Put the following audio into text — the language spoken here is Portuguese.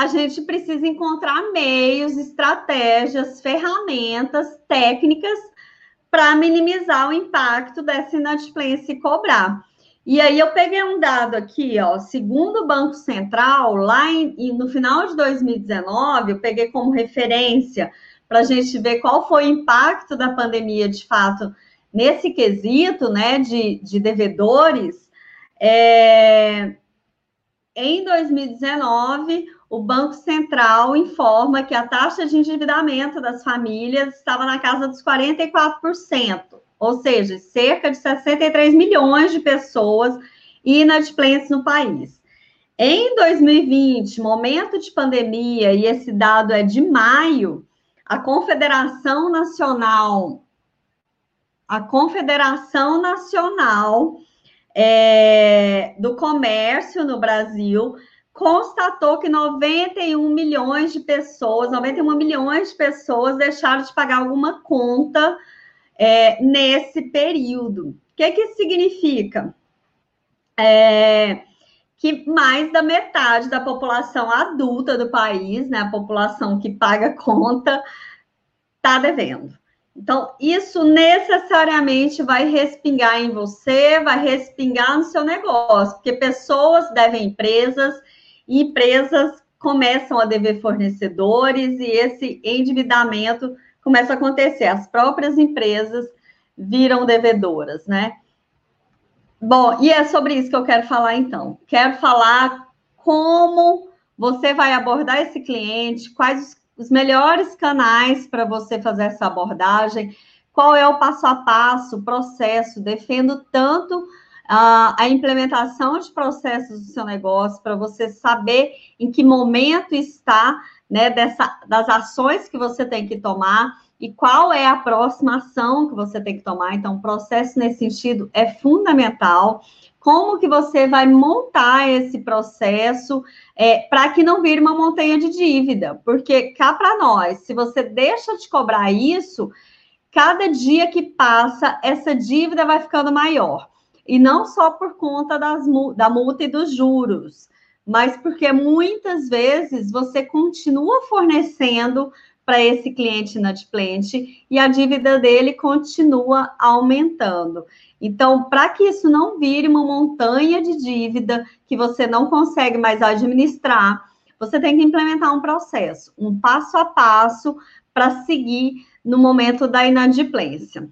a gente precisa encontrar meios, estratégias, ferramentas, técnicas para minimizar o impacto dessa inadimplência e cobrar. E aí eu peguei um dado aqui, ó, segundo o Banco Central, lá em, no final de 2019, eu peguei como referência para a gente ver qual foi o impacto da pandemia, de fato, nesse quesito, né, de, de devedores. É, em 2019, o Banco Central informa que a taxa de endividamento das famílias estava na casa dos 44%, ou seja, cerca de 63 milhões de pessoas inadimplentes no país. Em 2020, momento de pandemia, e esse dado é de maio, a Confederação Nacional, a Confederação Nacional é, do Comércio no Brasil constatou que 91 milhões de pessoas, 91 milhões de pessoas deixaram de pagar alguma conta é, nesse período. O que, que isso significa? É, que mais da metade da população adulta do país, né, a população que paga conta, está devendo. Então, isso necessariamente vai respingar em você, vai respingar no seu negócio, porque pessoas devem empresas, e empresas começam a dever fornecedores, e esse endividamento começa a acontecer. As próprias empresas viram devedoras, né? Bom, e é sobre isso que eu quero falar então. Quero falar como você vai abordar esse cliente, quais os melhores canais para você fazer essa abordagem, qual é o passo a passo, o processo, defendo tanto a implementação de processos do seu negócio para você saber em que momento está, né, dessa, das ações que você tem que tomar e qual é a próxima ação que você tem que tomar. Então, o processo nesse sentido é fundamental como que você vai montar esse processo é, para que não vire uma montanha de dívida, porque cá para nós, se você deixa de cobrar isso, cada dia que passa, essa dívida vai ficando maior. E não só por conta das, da multa e dos juros, mas porque muitas vezes você continua fornecendo para esse cliente inadimplente e a dívida dele continua aumentando. Então, para que isso não vire uma montanha de dívida que você não consegue mais administrar, você tem que implementar um processo, um passo a passo para seguir no momento da inadimplência.